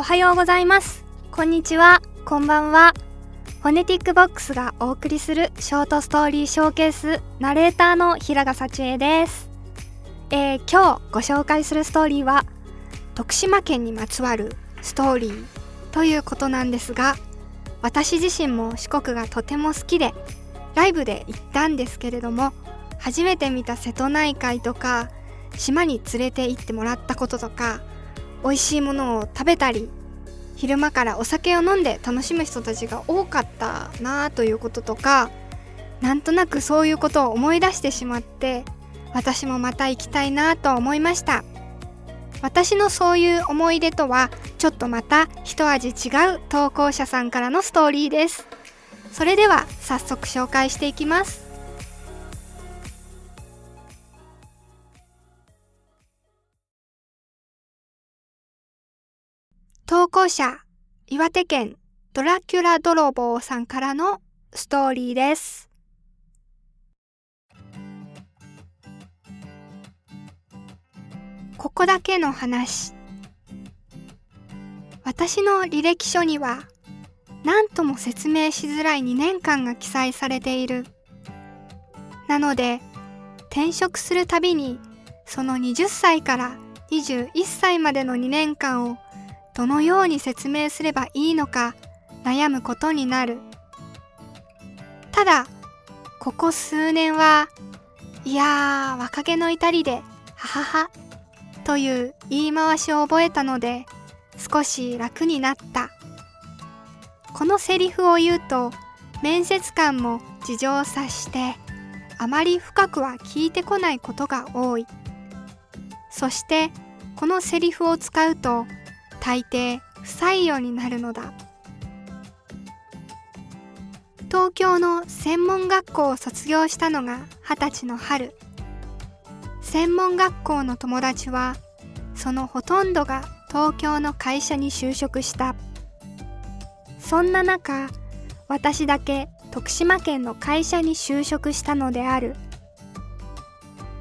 おはようございます。こんにちは。こんばんは。フォネティックボックスがお送りするショートストーリーショーケースナレーターの平賀幸恵です。えー、今日ご紹介するストーリーは徳島県にまつわるストーリーということなんですが私自身も四国がとても好きでライブで行ったんですけれども初めて見た瀬戸内海とか島に連れて行ってもらったこととか美味しいものを食べたり昼間からお酒を飲んで楽しむ人たちが多かったなあということとかなんとなくそういうことを思い出してしまって私もまた行きたいなと思いました。私のそういう思い出とはちょっとまた一味違う投稿者さんからのストーリーです。それでは早速紹介していきます。投稿者岩手県ドラキュラ泥棒さんからのストーリーです。ここだけの話。私の履歴書には何とも説明しづらい2年間が記載されている。なので転職するたびにその20歳から21歳までの2年間をどのように説明すればいいのか悩むことになる。ただここ数年はいやー若気の至りではははという言い回しを覚えたので少し楽になった。このセリフを言うと面接官も事情を察してあまり深くは聞いてこないことが多い。そしてこのセリフを使うと大抵不採用になるのだ。東京の専門学校を卒業したのが二十歳の春。専門学校の友達はそのほとんどが東京の会社に就職した。そんな中私だけ徳島県の会社に就職したのである。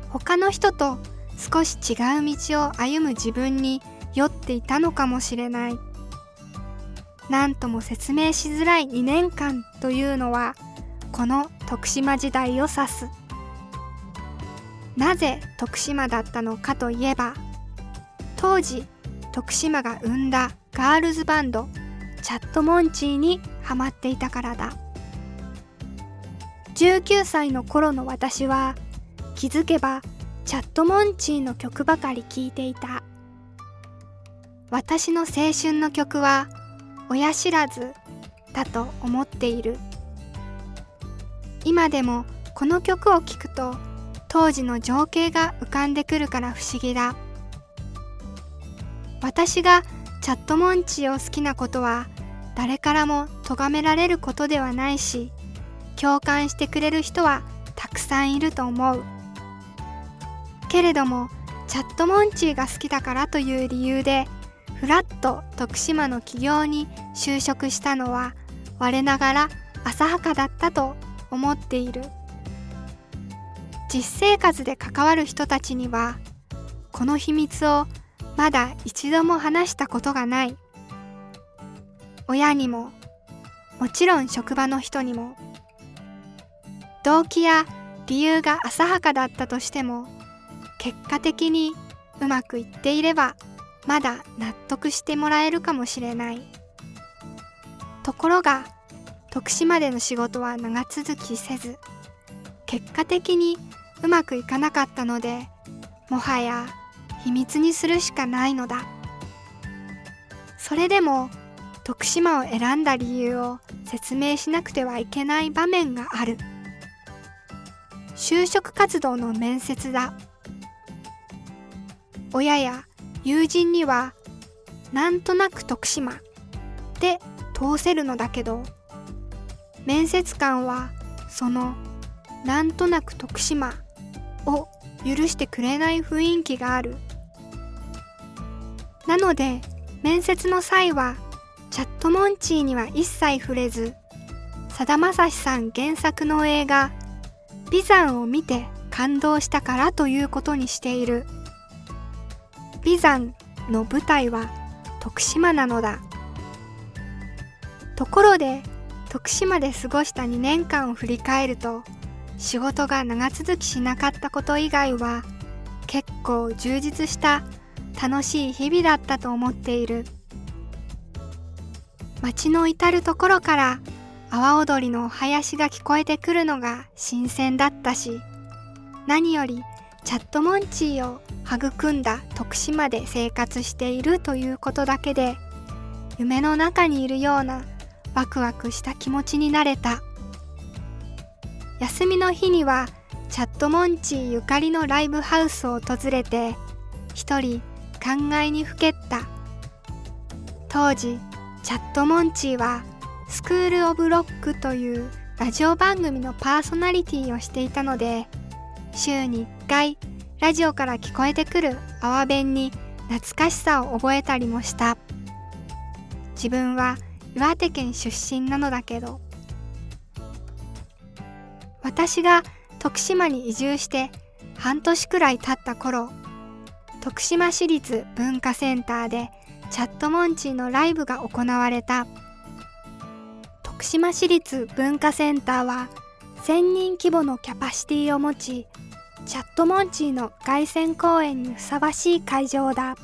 他の人と少し違う道を歩む自分に酔っていたのかもしれない。何とも説明しづらい2年間というのはこの徳島時代を指す。なぜ徳島だったのかといえば当時徳島が生んだガールズバンドチャットモンチーにハマっていたからだ。19歳の頃の私は気づけばチャットモンチーの曲ばかり聴いていた。私の青春の曲は親知らずだと思っている。今でもこの曲を聴くと当時の情景が浮かんでくるから不思議だ。私がチャットモンチーを好きなことは誰からも咎められることではないし共感してくれる人はたくさんいると思う。けれどもチャットモンチーが好きだからという理由でふらっと徳島の企業に就職したのは我ながら浅はかだったと思っている。実生活で関わる人たちにはこの秘密をまだ一度も話したことがない。親にももちろん職場の人にも動機や理由が浅はかだったとしても結果的にうまくいっていればまだ納得してもらえるかもしれない。ところが徳島での仕事は長続きせず結果的にうまくいかなかったのでもはや秘密にするしかないのだ。それでも徳島を選んだ理由を説明しなくてはいけない場面がある。就職活動の面接だ。親や友人にはなんとなく徳島で通せるのだけど面接官はそのなんとなく徳島を許してくれない雰囲気があるなので面接の際はチャットモンチーには一切触れずさだまさしさん原作の映画「美山」を見て感動したからということにしている。美山の舞台は徳島なのだ。ところで徳島で過ごした2年間を振り返ると仕事が長続きしなかったこと以外は結構充実した楽しい日々だったと思っている。街の至る所から阿波踊りのお囃子が聞こえてくるのが新鮮だったし何よりチャットモンチーを育んだ徳島で生活しているということだけで夢の中にいるようなワクワクした気持ちになれた。休みの日にはチャットモンチーゆかりのライブハウスを訪れて一人考えにふけった。当時チャットモンチーはスクール・オブ・ロックというラジオ番組のパーソナリティをしていたので週に回ラジオから聞こえてくる阿波弁に懐かしさを覚えたりもした。自分は岩手県出身なのだけど私が徳島に移住して半年くらい経った頃徳島市立文化センターでチャットモンチーのライブが行われた。徳島市立文化センターは1000人規模のキャパシティを持ちチャットモンチーの凱旋公演にふさわしい会場だ。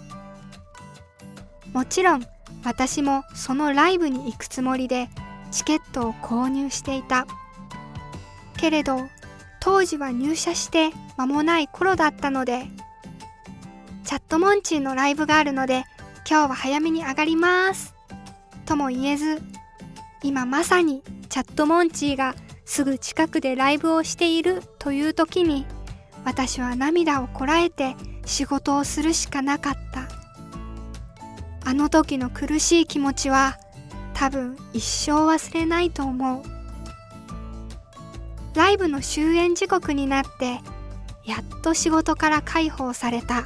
もちろん私もそのライブに行くつもりでチケットを購入していた。けれど当時は入社して間もない頃だったのでチャットモンチーのライブがあるので今日は早めに上がります。とも言えず今まさにチャットモンチーがすぐ近くでライブをしているという時に私は涙をこらえて仕事をするしかなかった。あの時の苦しい気持ちは多分一生忘れないと思う。ライブの終演時刻になってやっと仕事から解放された。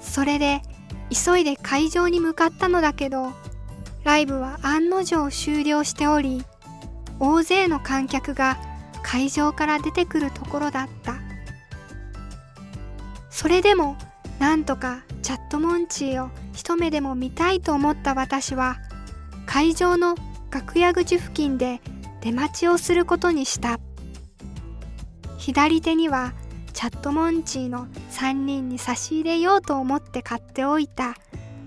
それで急いで会場に向かったのだけどライブは案の定終了しており大勢の観客が会場から出てくるところだった。それでもなんとかチャットモンチーを一目でも見たいと思った私は会場の楽屋口付近で出待ちをすることにした。左手にはチャットモンチーの3人に差し入れようと思って買っておいた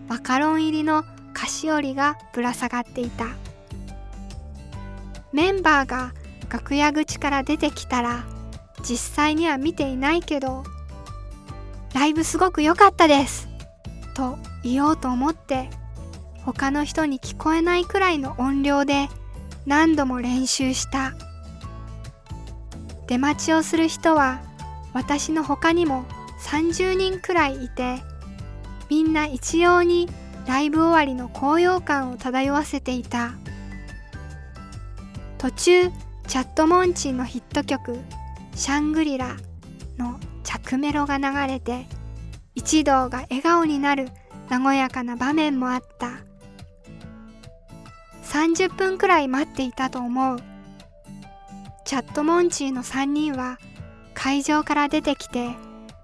マカロン入りの菓子折りがぶら下がっていた。メンバーが楽屋口から出てきたら実際には見ていないけどライブすごく良かったです。と言おうと思って他の人に聞こえないくらいの音量で何度も練習した。出待ちをする人は私の他にも30人くらいいてみんな一様にライブ終わりの高揚感を漂わせていた。途中チャットモンチーのヒット曲「シャングリラ」の着メロが流れて一同が笑顔になる和やかな場面もあった。30分くらい待っていたと思う。チャットモンチーの3人は会場から出てきて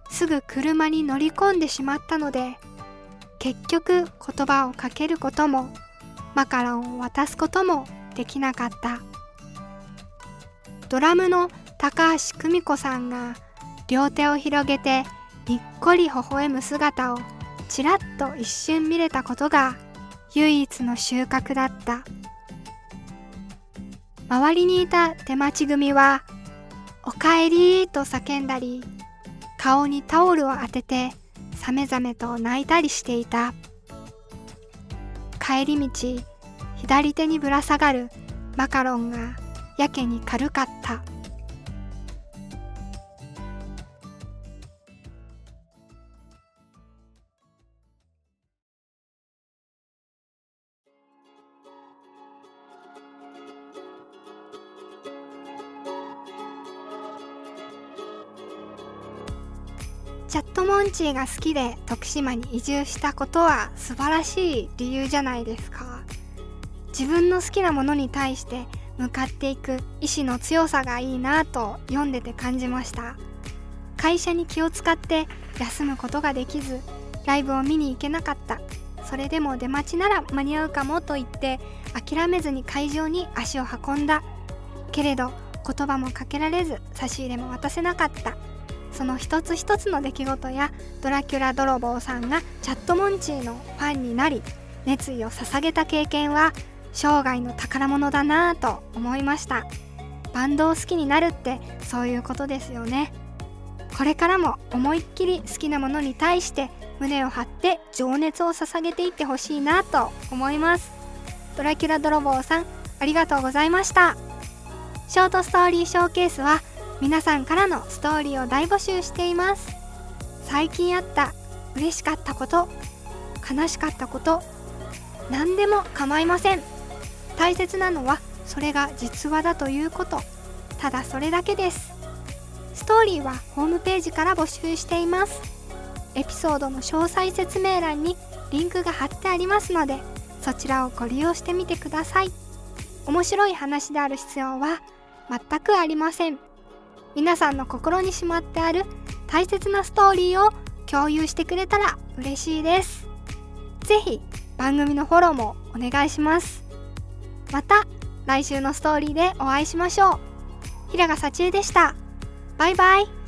すぐ車に乗り込んでしまったので結局言葉をかけることもマカロンを渡すこともできなかった。ドラムの高橋久美子さんが両手を広げてにっこり微笑む姿をちらっと一瞬見れたことが唯一の収穫だった。周りにいた手待ち組は「おかえり」と叫んだり顔にタオルを当ててさめざめと泣いたりしていた。帰り道左手にぶら下がるマカロンがやけに軽かった。チャットモンチーが好きで徳島に移住したことは素晴らしい理由じゃないですか。自分の好きなものに対して向かっていく意志の強さがいいなと読んでて感じました。会社に気を使って休むことができずライブを見に行けなかった。それでも出待ちなら間に合うかもと言って諦めずに会場に足を運んだ。けれど言葉もかけられず差し入れも渡せなかった。その一つ一つの出来事やドラキュラ泥棒さんがチャットモンチーのファンになり熱意を捧げた経験は生涯の宝物だなぁと思いました。バンドを好きになるってそういうことですよね。これからも思いっきり好きなものに対して胸を張って情熱を捧げていってほしいなと思います。ドラキュラ泥棒さんありがとうございました。ショートストーリーショーケースは皆さんからのストーリーを大募集しています。最近あった嬉しかったこと悲しかったこと何でも構いません。大切なのはそれが実話だということ。ただそれだけです。ストーリーはホームページから募集しています。エピソードの詳細説明欄にリンクが貼ってありますのでそちらをご利用してみてください。面白い話である必要は全くありません。皆さんの心にしまってある大切なストーリーを共有してくれたら嬉しいです。是非番組のフォローもお願いします。また来週のストーリーでお会いしましょう。平賀幸恵でした。バイバイ。